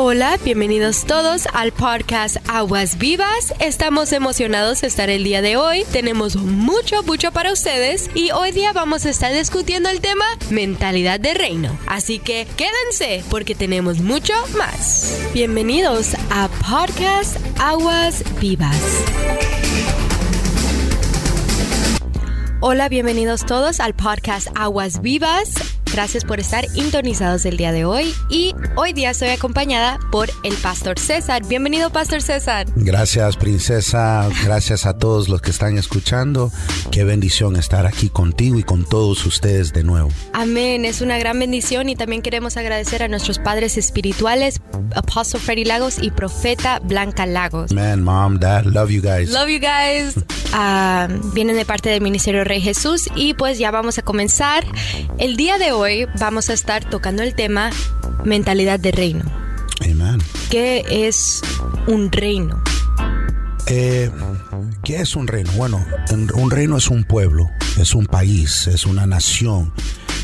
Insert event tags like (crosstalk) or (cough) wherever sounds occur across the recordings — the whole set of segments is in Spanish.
Hola, bienvenidos todos al podcast Aguas Vivas. Estamos emocionados de estar el día de hoy. Tenemos mucho, mucho para ustedes y hoy día vamos a estar discutiendo el tema mentalidad de reino. Así que quédense porque tenemos mucho más. Bienvenidos a podcast Aguas Vivas. Hola, bienvenidos todos al podcast Aguas Vivas. Gracias por estar intonizados el día de hoy y hoy día estoy acompañada por el Pastor César. Bienvenido, Pastor César. Gracias, princesa. Gracias a todos los que están escuchando. Qué bendición estar aquí contigo y con todos ustedes de nuevo. Amén. Es una gran bendición y también queremos agradecer a nuestros padres espirituales, Apostle Freddy Lagos y Profeta Blanca Lagos. Man, mom, dad, love you guys. Love you guys. (laughs) Ah, vienen de parte del Ministerio Rey Jesús y pues ya vamos a comenzar. El día de hoy vamos a estar tocando el tema mentalidad de reino. Amen. ¿Qué es un reino? Eh, ¿Qué es un reino? Bueno, un un reino es un pueblo, es un país, es una nación,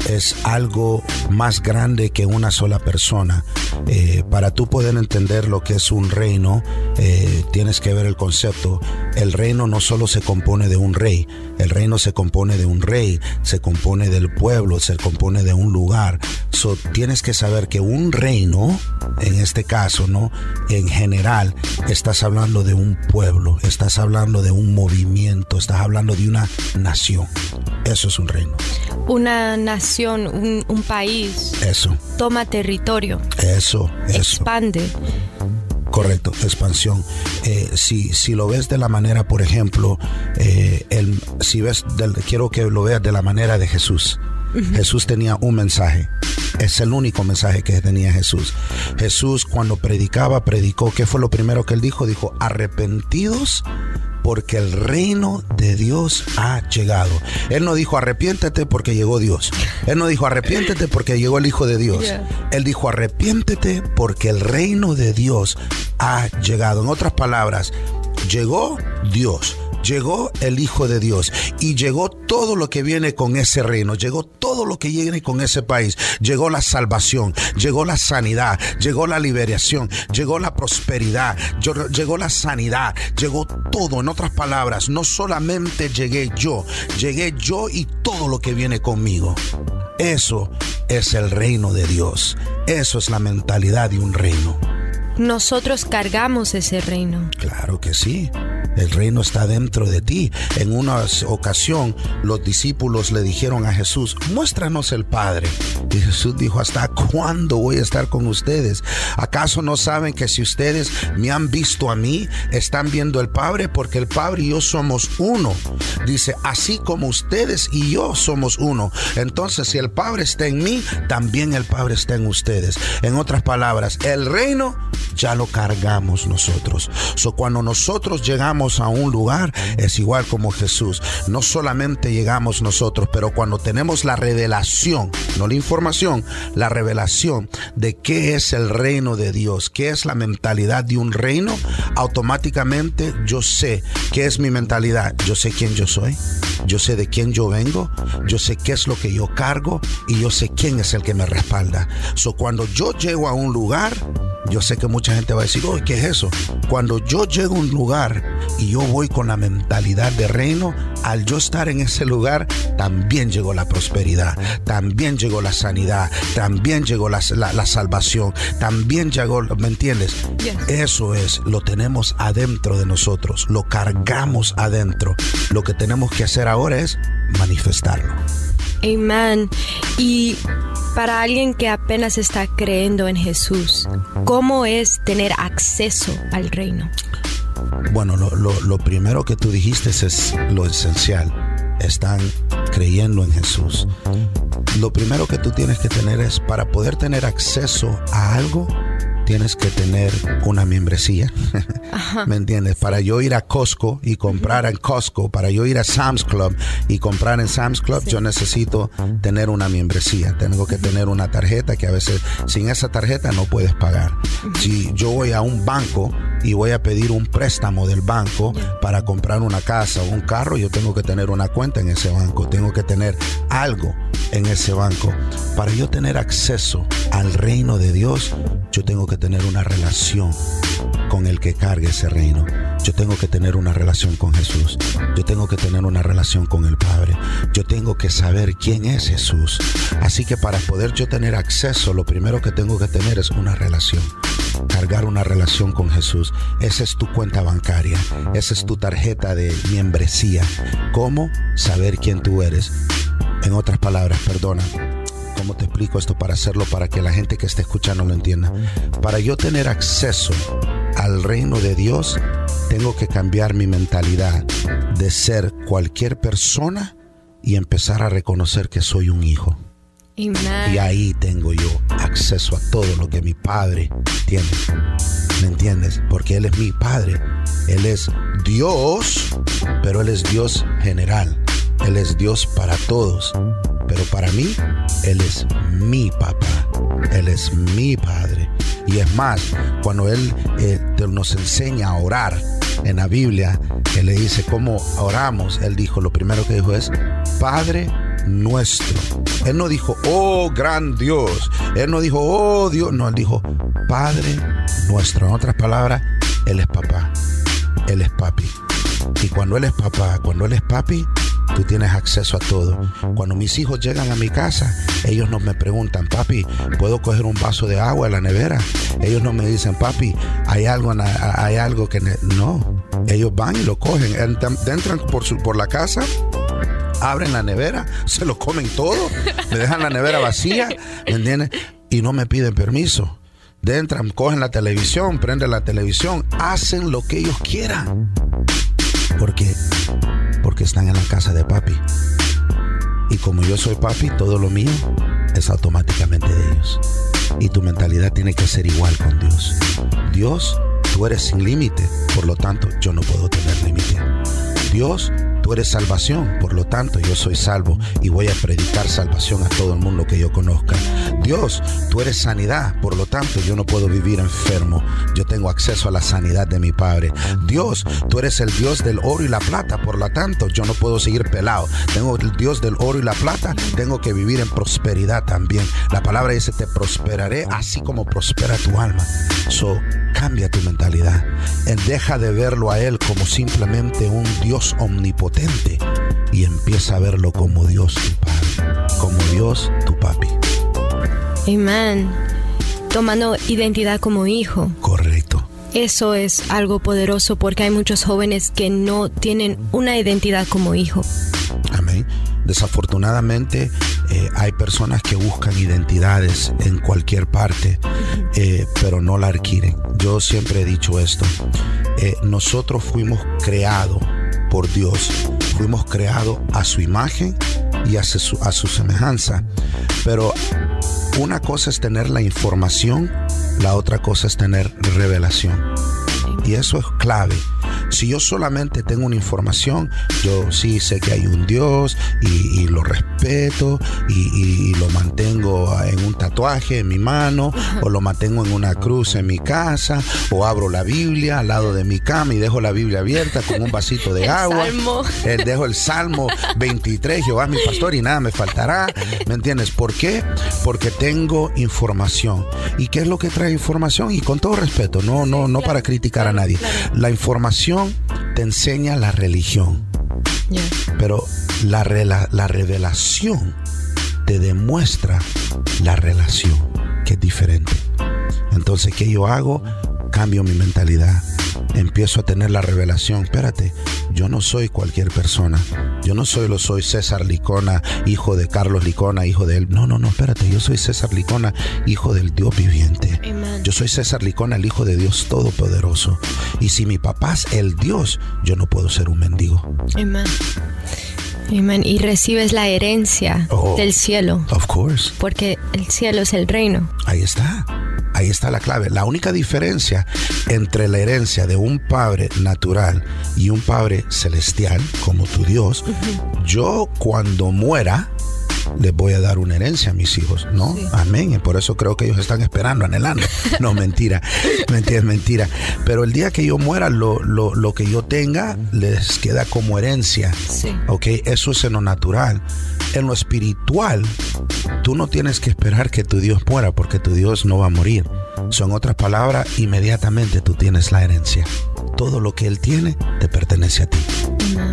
es algo más grande que una sola persona. Eh, para tú poder entender lo que es un reino, eh, tienes que ver el concepto. El reino no solo se compone de un rey, el reino se compone de un rey, se compone del pueblo, se compone de un lugar. So, tienes que saber que un reino, en este caso, ¿no? En general, estás hablando de un pueblo, estás hablando de un movimiento, estás hablando de una nación. Eso es un reino. Una nación, un, un país Eso, toma territorio, eso, eso. expande. Correcto, expansión. Eh, si, si lo ves de la manera, por ejemplo, eh, el, si ves, del- quiero que lo veas de la manera de Jesús. Jesús tenía un mensaje. Es el único mensaje que tenía Jesús. Jesús cuando predicaba, predicó. ¿Qué fue lo primero que él dijo? Dijo, arrepentidos porque el reino de Dios ha llegado. Él no dijo arrepiéntete porque llegó Dios. Él no dijo arrepiéntete porque llegó el Hijo de Dios. Yeah. Él dijo arrepiéntete porque el reino de Dios ha llegado. En otras palabras, llegó Dios. Llegó el Hijo de Dios y llegó todo lo que viene con ese reino, llegó todo lo que viene con ese país, llegó la salvación, llegó la sanidad, llegó la liberación, llegó la prosperidad, llegó- llegó la sanidad, llegó todo. En otras palabras, no solamente llegué yo, llegué yo y todo lo que viene conmigo. Eso es el reino de Dios, eso es la mentalidad de un reino. Nosotros cargamos ese reino. Claro que sí. El reino está dentro de ti. En una ocasión los discípulos le dijeron a Jesús, muéstranos el Padre. Y Jesús dijo, ¿hasta cuándo voy a estar con ustedes? ¿Acaso no saben que si ustedes me han visto a mí, están viendo el Padre? Porque el Padre y yo somos uno. Dice, así como ustedes y yo somos uno. Entonces, si el Padre está en mí, también el Padre está en ustedes. En otras palabras, el reino ya lo cargamos nosotros. So, cuando nosotros llegamos a un lugar, es igual como Jesús. No solamente llegamos nosotros, pero cuando tenemos la revelación, no la información, la revelación de qué es el reino de Dios, qué es la mentalidad de un reino, automáticamente yo sé qué es mi mentalidad. Yo sé quién yo soy, yo sé de quién yo vengo, yo sé qué es lo que yo cargo y yo sé quién es el que me respalda. So, cuando yo llego a un lugar, yo sé que mucha gente va a decir, oh, ¿qué es eso? Cuando yo llego a un lugar y yo voy con la mentalidad de reino, al yo estar en ese lugar, también llegó la prosperidad, también llegó la sanidad, también llegó la, la- la salvación, también llegó, ¿me entiendes? Yes. Eso es, lo tenemos adentro de nosotros, lo cargamos adentro. Lo que tenemos que hacer ahora es manifestarlo. Amen. Y para alguien que apenas está creyendo en Jesús, ¿cómo es tener acceso al reino? Bueno, lo, lo- lo primero que tú dijiste es lo esencial. Están creyendo en Jesús. Lo primero que tú tienes que tener es, para poder tener acceso a algo, tienes que tener una membresía. ¿Me entiendes? Para yo ir a Costco y comprar en Costco, para yo ir a Sam's Club y comprar en Sam's Club, yo necesito tener una membresía. Tengo que tener una tarjeta que a veces sin esa tarjeta no puedes pagar. Si yo voy a un banco y voy a pedir un préstamo del banco para comprar una casa o un carro, yo tengo que tener una cuenta en ese banco, tengo que tener algo en ese banco. Para yo tener acceso al reino de Dios, yo tengo que que tener una relación con el que cargue ese reino. Yo tengo que tener una relación con Jesús. Yo tengo que tener una relación con el Padre. Yo tengo que saber quién es Jesús. Así que para poder yo tener acceso, lo primero que tengo que tener es una relación. Cargar una relación con Jesús. Esa es tu cuenta bancaria. Esa es tu tarjeta de membresía. ¿Cómo saber quién tú eres? En otras palabras, perdona, ¿Cómo te explico esto para hacerlo para que la gente que esté escuchando lo entienda? Para yo tener acceso al reino de Dios, tengo que cambiar mi mentalidad de ser cualquier persona y empezar a reconocer que soy un hijo. Y ahí tengo yo acceso a todo lo que mi padre tiene. ¿Me entiendes? Porque Él es mi padre. Él es Dios, pero Él es Dios general. Él es Dios para todos. Pero para mí, Él es mi papá. Él es mi padre. Y es más, cuando Él eh, nos enseña a orar en la Biblia, Él le dice cómo oramos. Él dijo, lo primero que dijo es, Padre nuestro. Él no dijo, oh gran Dios. Él no dijo, oh Dios. No, él dijo, Padre nuestro. En otras palabras, Él es papá. Él es papi. Y cuando Él es papá, cuando Él es papi, tú tienes acceso a todo. Cuando mis hijos llegan a mi casa, ellos no me preguntan, papi, ¿puedo coger un vaso de agua en la nevera? Ellos no me dicen, papi, hay algo, hay algo que... No, ellos van y lo cogen, entran por, por la casa abren la nevera, se lo comen todo, me dejan la nevera vacía, ¿me entiendes? Y no me piden permiso. Entran, cogen la televisión, prenden la televisión, hacen lo que ellos quieran. Porque porque están en la casa de papi. Y como yo soy papi, todo lo mío es automáticamente de ellos. Y tu mentalidad tiene que ser igual con Dios. Dios, tú eres sin límite, por lo tanto yo no puedo tener límite. Dios, Tú eres salvación, por lo tanto yo soy salvo y voy a predicar salvación a todo el mundo que yo conozca. Dios, tú eres sanidad, por lo tanto yo no puedo vivir enfermo. Yo tengo acceso a la sanidad de mi Padre. Dios, tú eres el Dios del oro y la plata, por lo tanto yo no puedo seguir pelado. Tengo el Dios del oro y la plata, tengo que vivir en prosperidad también. La palabra dice, te prosperaré así como prospera tu alma. So, cambia tu mentalidad. Deja de verlo a Él como simplemente un Dios omnipotente y empieza a verlo como Dios tu Padre, como Dios tu papi. Amén. Tomando identidad como hijo. Correcto. Eso es algo poderoso porque hay muchos jóvenes que no tienen una identidad como hijo. Amén. Desafortunadamente eh, hay personas que buscan identidades en cualquier parte, eh, pero no la adquieren. Yo siempre he dicho esto. Eh, nosotros fuimos creados por Dios. Fuimos creados a su imagen y a su, a su semejanza. Pero una cosa es tener la información, la otra cosa es tener revelación. Y eso es clave. Si yo solamente tengo una información, yo sí sé que hay un Dios y, lo respeto y, lo mantengo en un tatuaje en mi mano o lo mantengo en una cruz en mi casa o abro la Biblia al lado de mi cama y dejo la Biblia abierta con un vasito de agua. Eh, dejo el Salmo 23, Jehová es mi pastor y nada me faltará. ¿Me entiendes? ¿Por qué? Porque tengo información. ¿Y qué es lo que trae información? Y con todo respeto, no, no, no para criticar a nadie. La información te enseña la religión, pero la, la revelación te demuestra la relación, que es diferente. Entonces, ¿qué yo hago? Cambio mi mentalidad. Empiezo a tener la revelación, espérate, yo no soy cualquier persona, yo no soy lo soy César Licona, hijo de Carlos Licona, hijo de él, no, no, no, espérate, yo soy César Licona, hijo del Dios viviente. Yo soy César Licona, el hijo de Dios todopoderoso. Y si mi papá es el Dios, yo no puedo ser un mendigo. Amén. Amén. Y recibes la herencia oh, del cielo. Of course. Porque el cielo es el reino. Ahí está. Ahí está la clave. La única diferencia entre la herencia de un padre natural y un padre celestial, como tu Dios, yo cuando muera, les voy a dar una herencia a mis hijos, ¿no? Amén. Y por eso creo que ellos están esperando, anhelando. No, mentira. (laughs) mentira, mentira. Pero el día que yo muera, lo, lo, que yo tenga les queda como herencia. Sí. ¿Ok? Eso es en lo natural. En lo espiritual, tú no tienes que esperar que tu Dios muera porque tu Dios no va a morir. Son otras palabras, inmediatamente tú tienes la herencia. Todo lo que Él tiene te pertenece a ti.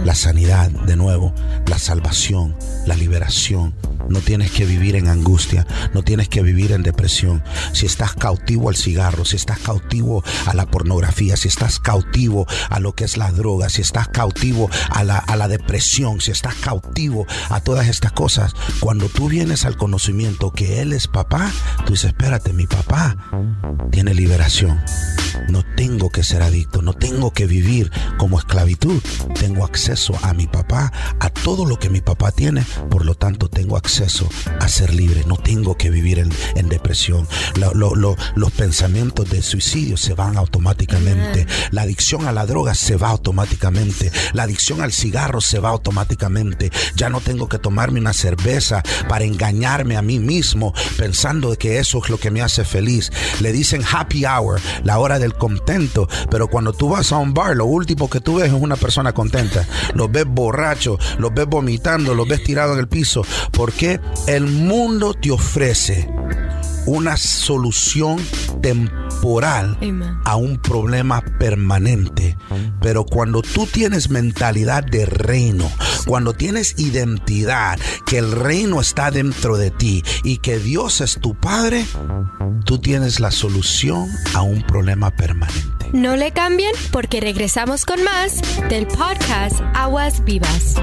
La sanidad, de nuevo, la salvación, la liberación, no tienes que vivir en angustia, no tienes que vivir en depresión. Si estás cautivo al cigarro, si estás cautivo a la pornografía, si estás cautivo a lo que es la droga, si estás cautivo a la, a la depresión, si estás cautivo a todas estas cosas, cuando tú vienes al conocimiento que Él es papá, tú dices, espérate, mi papá tiene liberación. No tengo que ser adicto, no tengo que vivir como esclavitud. Tengo acceso a mi papá, a todo lo que mi papá tiene, por lo tanto tengo acceso a ser libre. No tengo que vivir en, depresión. los pensamientos de suicidio se van automáticamente. La adicción a la droga se va automáticamente. La adicción al cigarro se va automáticamente. Ya no tengo que tomarme una cerveza para engañarme a mí mismo pensando que eso es lo que me hace feliz. Le dicen happy hour, la hora del contento. Pero cuando tú vas a un bar, lo último que tú ves es una persona contenta. Los ves borrachos, los ves vomitando, los ves tirado en el piso. ¿Por el mundo te ofrece una solución temporal a un problema permanente. Pero cuando tú tienes mentalidad de reino, cuando tienes identidad, que el reino está dentro de ti y que Dios es tu Padre, tú tienes la solución a un problema permanente. No le cambien porque regresamos con más del podcast Aguas Vivas.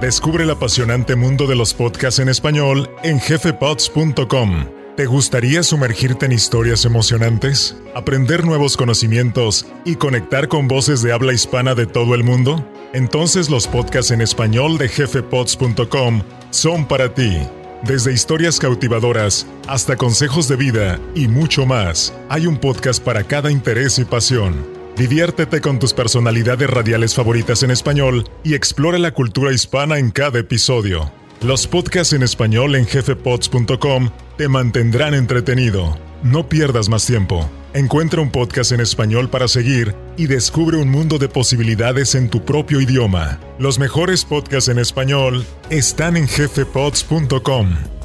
Descubre el apasionante mundo de los podcasts en español en jefepods.com. ¿Te gustaría sumergirte en historias emocionantes, aprender nuevos conocimientos y conectar con voces de habla hispana de todo el mundo? Entonces los podcasts en español de jefepods.com son para ti. Desde historias cautivadoras hasta consejos de vida y mucho más, hay un podcast para cada interés y pasión. Diviértete con tus personalidades radiales favoritas en español y explora la cultura hispana en cada episodio. Los podcasts en español en jefepods.com te mantendrán entretenido. No pierdas más tiempo. Encuentra un podcast en español para seguir y descubre un mundo de posibilidades en tu propio idioma. Los mejores podcasts en español están en jefepods.com.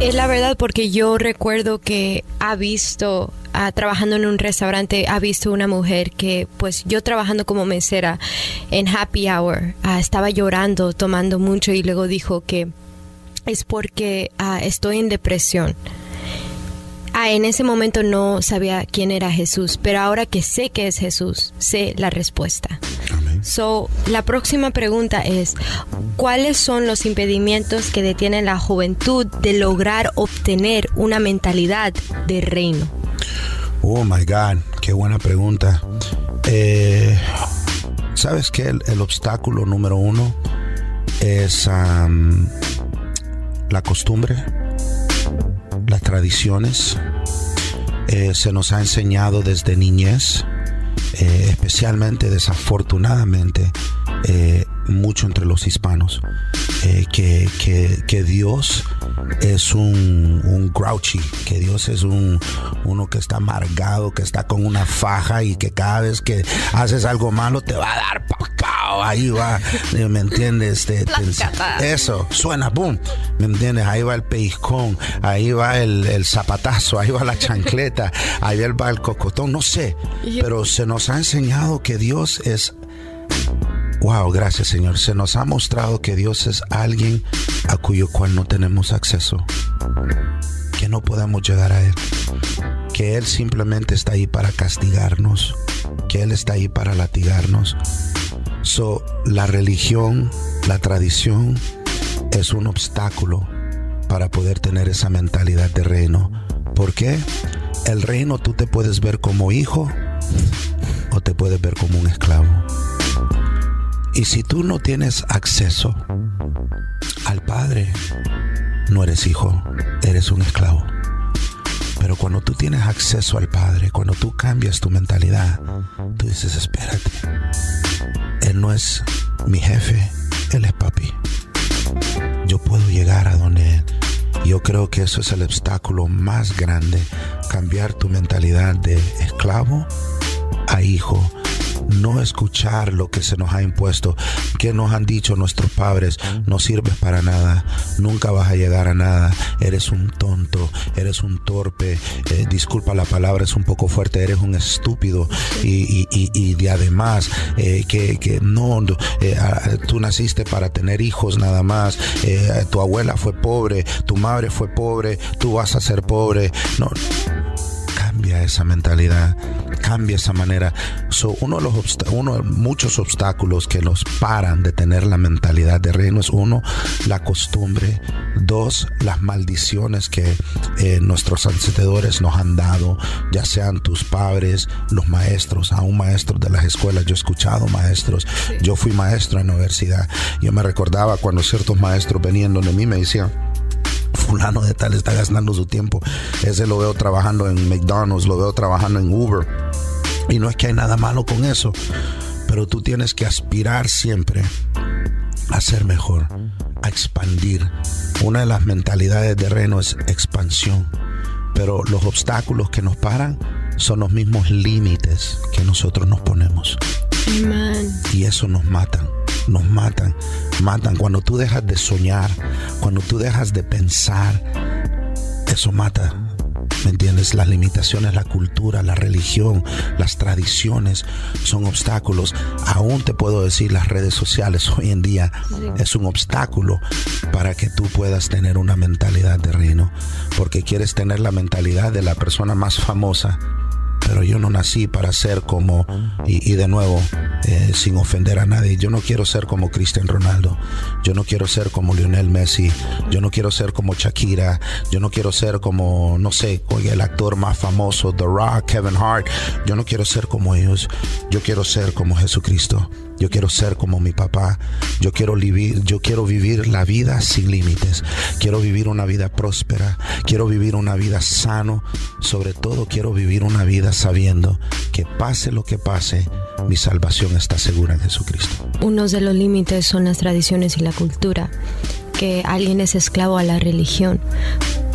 Es la verdad porque yo recuerdo que ha visto ah, trabajando en un restaurante ha visto una mujer que pues yo trabajando como mesera en happy hour ah, estaba llorando tomando mucho y luego dijo que es porque ah, estoy en depresión en ese momento no sabía quién era Jesús, pero ahora que sé que es Jesús, sé la respuesta. So, la próxima pregunta es, ¿cuáles son los impedimentos que detienen la juventud de lograr obtener una mentalidad de reino? Oh, my God, qué buena pregunta. Eh, ¿Sabes qué? El, obstáculo número uno es la costumbre, las tradiciones. Eh, se nos ha enseñado desde niñez eh, especialmente desafortunadamente eh, mucho entre los hispanos, eh, que, que, Dios es un, un, grouchy, que Dios es un uno que está amargado, que está con una faja y que cada vez que haces algo malo te va a dar ahí va, ¿me entiendes? (laughs) eso, suena, boom, ¿me entiendes? Ahí va el pellizcón, ahí va el, el zapatazo, ahí va la chancleta, ahí va el cocotón, no sé, pero se nos ha enseñado que Dios es Wow, gracias Señor. Se nos ha mostrado que Dios es alguien a cuyo cual no tenemos acceso, que no podemos llegar a Él, que Él simplemente está ahí para castigarnos, que Él está ahí para latigarnos. So, la religión, la tradición es un obstáculo para poder tener esa mentalidad de reino. ¿Por qué? El reino tú te puedes ver como hijo o te puedes ver como un esclavo. Y si tú no tienes acceso al Padre, no eres hijo, eres un esclavo. Pero cuando tú tienes acceso al Padre, cuando tú cambias tu mentalidad, tú dices, espérate, Él no es mi jefe, Él es papi. Yo puedo llegar a donde Él. Yo creo que eso es el obstáculo más grande, cambiar tu mentalidad de esclavo a hijo no escuchar lo que se nos ha impuesto, que nos han dicho nuestros padres, no sirves para nada, nunca vas a llegar a nada, eres un tonto, eres un torpe, eh, disculpa la palabra, es un poco fuerte, eres un estúpido y, y, de además eh, que, que, no, eh, tú naciste para tener hijos nada más, tu abuela fue pobre, tu madre fue pobre, tú vas a ser pobre, no cambia esa mentalidad, cambia esa manera. So, uno de los uno muchos obstáculos que nos paran de tener la mentalidad de reino es uno, la costumbre, dos, las maldiciones que eh, nuestros ancestros nos han dado, ya sean tus padres, los maestros, aún maestros de las escuelas. Yo he escuchado maestros, yo fui maestro en la universidad. Yo me recordaba cuando ciertos maestros venían donde mí me decían, fulano de tal está gastando su tiempo. Ese lo veo trabajando en McDonald's, lo veo trabajando en Uber. Y no es que hay nada malo con eso, pero tú tienes que aspirar siempre a ser mejor, a expandir. Una de las mentalidades de Reno es expansión, pero los obstáculos que nos paran son los mismos límites que nosotros nos ponemos. Y eso nos matan nos matan, matan. Cuando tú dejas de soñar, cuando tú dejas de pensar, eso mata. ¿Me entiendes? Las limitaciones, la cultura, la religión, las tradiciones son obstáculos. Aún te puedo decir, las redes sociales hoy en día es un obstáculo para que tú puedas tener una mentalidad de reino. Porque quieres tener la mentalidad de la persona más famosa pero yo no nací para ser como, y, de nuevo, eh, sin ofender a nadie, yo no quiero ser como Cristian Ronaldo, yo no quiero ser como Lionel Messi, yo no quiero ser como Shakira, yo no quiero ser como, no sé, el actor más famoso, The Rock, Kevin Hart, yo no quiero ser como ellos, yo quiero ser como Jesucristo. Yo quiero ser como mi papá. Yo quiero vivir, yo quiero vivir la vida sin límites. Quiero vivir una vida próspera. Quiero vivir una vida sano. Sobre todo quiero vivir una vida sabiendo que pase lo que pase, mi salvación está segura en Jesucristo. Uno de los límites son las tradiciones y la cultura que alguien es esclavo a la religión.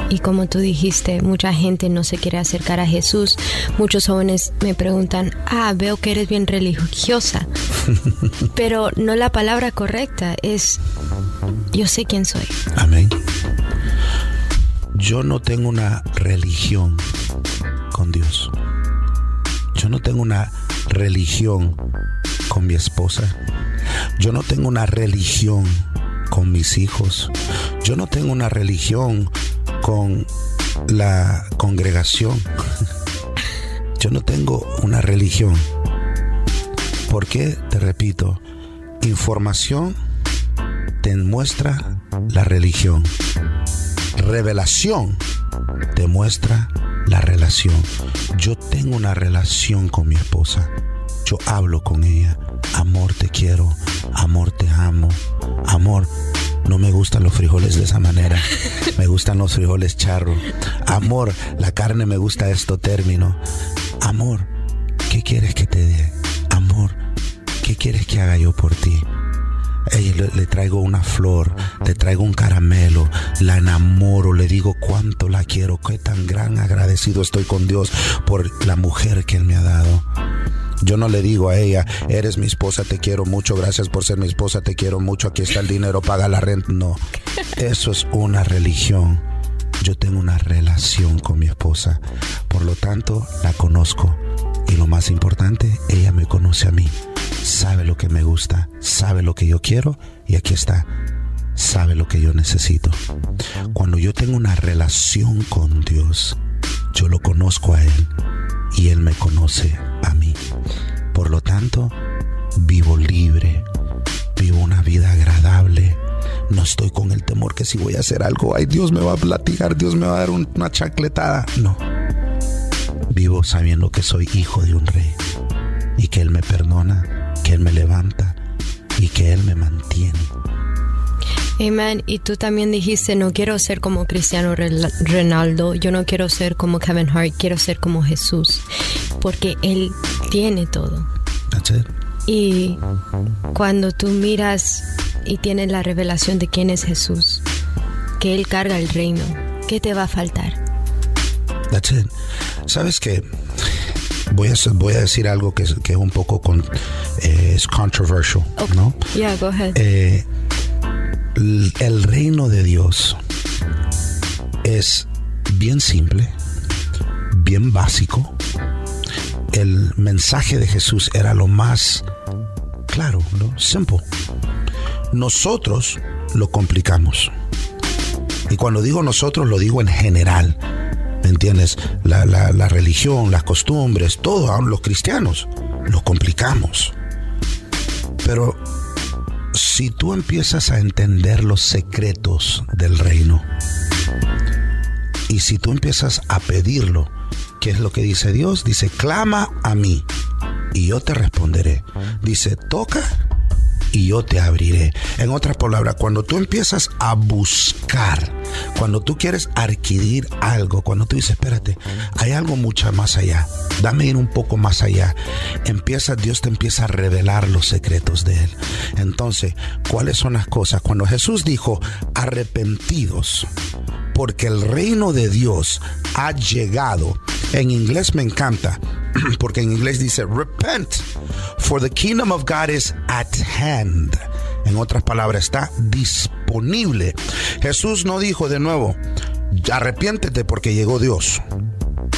Y como tú dijiste, mucha gente no se quiere acercar a Jesús. Muchos jóvenes me preguntan, ah, veo que eres bien religiosa. (laughs) Pero no la palabra correcta es, yo sé quién soy. Amén. Yo no tengo una religión con Dios. Yo no tengo una religión con mi esposa. Yo no tengo una religión con mis hijos. Yo no tengo una religión con la congregación. (laughs) Yo no tengo una religión. ¿Por qué? Te repito, información te muestra la religión. Revelación te muestra la relación. Yo tengo una relación con mi esposa. Yo hablo con ella. Amor, te quiero. Amor, te amo. Amor, no me gustan los frijoles de esa manera. (laughs) Me gustan los frijoles charro. Amor, la carne me gusta esto término. Amor, ¿qué quieres que te dé? ¿Qué quieres que haga yo por ti? le, le, traigo una flor, le traigo un caramelo, la enamoro, le digo cuánto la quiero, qué tan gran agradecido estoy con Dios por la mujer que Él me ha dado. Yo no le digo a ella, eres mi esposa, te quiero mucho, gracias por ser mi esposa, te quiero mucho, aquí está el dinero, paga la renta. No, eso es una religión. Yo tengo una relación con mi esposa, por lo tanto la conozco. Y lo más importante, ella me conoce a mí, sabe lo que me gusta, sabe lo que yo quiero y aquí está, sabe lo que yo necesito. Cuando yo tengo una relación con Dios, yo lo conozco a Él y Él me conoce a mí. Por lo tanto, vivo libre, vivo una vida agradable. No estoy con el temor que si voy a hacer algo, ay Dios me va a platicar, Dios me va a dar una chacletada. No. Vivo sabiendo que soy hijo de un rey y que Él me perdona, que Él me levanta y que Él me mantiene. Amén. Y tú también dijiste, no quiero ser como Cristiano Ronaldo, yo no quiero ser como Kevin Hart, quiero ser como Jesús, porque Él tiene todo. Y cuando tú miras y tienes la revelación de quién es Jesús, que Él carga el reino, ¿qué te va a faltar? That's it. ¿Sabes qué? Voy a, voy a decir algo que es, que es un poco con, eh, es controversial, ¿no? Yeah, go ahead. Eh, el reino de Dios es bien simple, bien básico. El mensaje de Jesús era lo más claro, ¿no? Simple. Nosotros lo complicamos. Y cuando digo nosotros, lo digo en general. ¿Me entiendes? La, la religión, las costumbres, todo, aún los cristianos, lo complicamos. Pero si tú empiezas a entender los secretos del reino, y si tú empiezas a pedirlo, ¿qué es lo que dice Dios? Dice, clama a mí y yo te responderé. Dice, toca y yo te abriré. En otras palabras, cuando tú empiezas a buscar, cuando tú quieres adquirir algo, cuando tú dices, espérate, hay algo mucho más allá, dame ir un poco más allá, empieza, Dios te empieza a revelar los secretos de Él. Entonces, ¿cuáles son las cosas? Cuando Jesús dijo, arrepentidos, porque el reino de Dios ha llegado. En inglés me encanta, (clears throat) porque en inglés dice, repent, for the kingdom of God is at hand. En otras palabras, está disponible. Jesús no dijo de nuevo, arrepiéntete porque llegó Dios.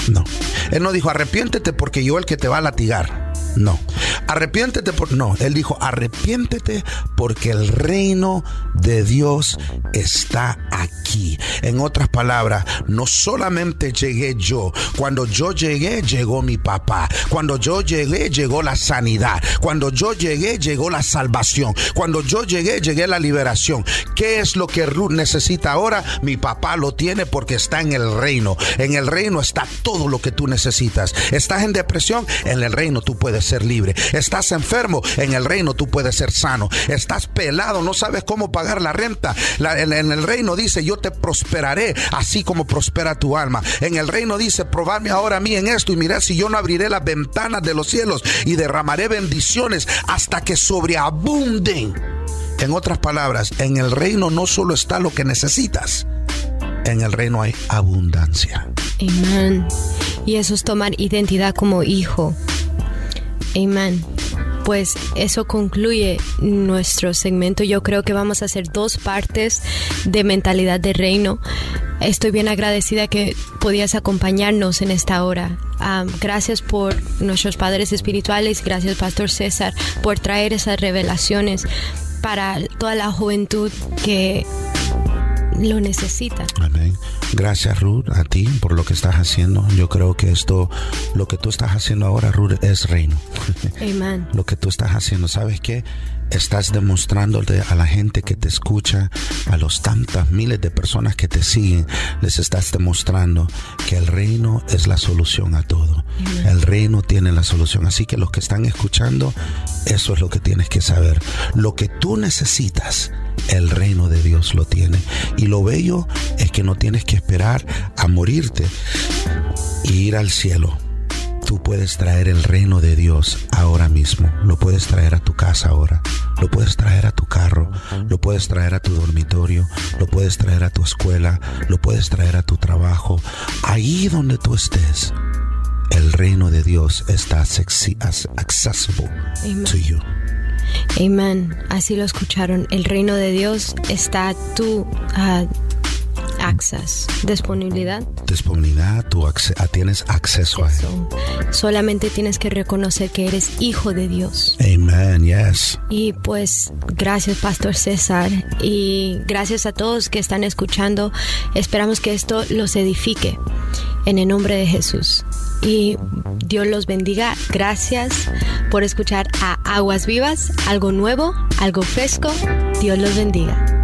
No. Él no dijo, arrepiéntete porque yo el que te va a latigar. No. Arrepiéntete por... No, él dijo, arrepiéntete porque el reino de Dios está aquí. En otras palabras, no solamente llegué yo. Cuando yo llegué, llegó mi papá. Cuando yo llegué, llegó la sanidad. Cuando yo llegué, llegó la salvación. Cuando yo llegué, llegué la liberación. ¿Qué es lo que Ruth necesita ahora? Mi papá lo tiene porque está en el reino. En el reino está todo lo que tú necesitas. ¿Estás en depresión? En el reino tú puedes ser libre. Estás enfermo, en el reino tú puedes ser sano. Estás pelado, no sabes cómo pagar la renta. en, el reino dice, yo te prosperaré, así como prospera tu alma. En el reino dice, probadme ahora a mí en esto y mirad si yo no abriré las ventanas de los cielos y derramaré bendiciones hasta que sobreabunden. En otras palabras, en el reino no solo está lo que necesitas, en el reino hay abundancia. Y eso es tomar identidad como hijo. Amén. Pues eso concluye nuestro segmento. Yo creo que vamos a hacer dos partes de mentalidad de reino. Estoy bien agradecida que podías acompañarnos en esta hora. Ah, gracias por nuestros padres espirituales, gracias Pastor César por traer esas revelaciones para toda la juventud que lo necesita. Amén. Gracias Ruth a ti por lo que estás haciendo. Yo creo que esto, lo que tú estás haciendo ahora, Ruth, es reino. Amén. (laughs) lo que tú estás haciendo, ¿sabes qué? Estás demostrándole a la gente que te escucha, a los tantas miles de personas que te siguen, les estás demostrando que el reino es la solución a todo. El reino tiene la solución. Así que los que están escuchando, eso es lo que tienes que saber. Lo que tú necesitas el reino de Dios lo tiene. Y lo bello es que no tienes que esperar a morirte y ir al cielo. Tú puedes traer el reino de Dios ahora mismo. Lo puedes traer a tu casa ahora. Lo puedes traer a tu carro. Lo puedes traer a tu dormitorio. Lo puedes traer a tu escuela. Lo puedes traer a tu trabajo. Ahí donde tú estés. El reino de Dios está accesible to you. Amén. Así lo escucharon. El reino de Dios está tu uh, access, disponibilidad. Disponibilidad, tú tienes acceso a él. Solamente tienes que reconocer que eres hijo de Dios. Yes. Y pues gracias Pastor César y gracias a todos que están escuchando. Esperamos que esto los edifique en el nombre de Jesús y Dios los bendiga. Gracias por escuchar a Aguas Vivas, algo nuevo, algo fresco. Dios los bendiga.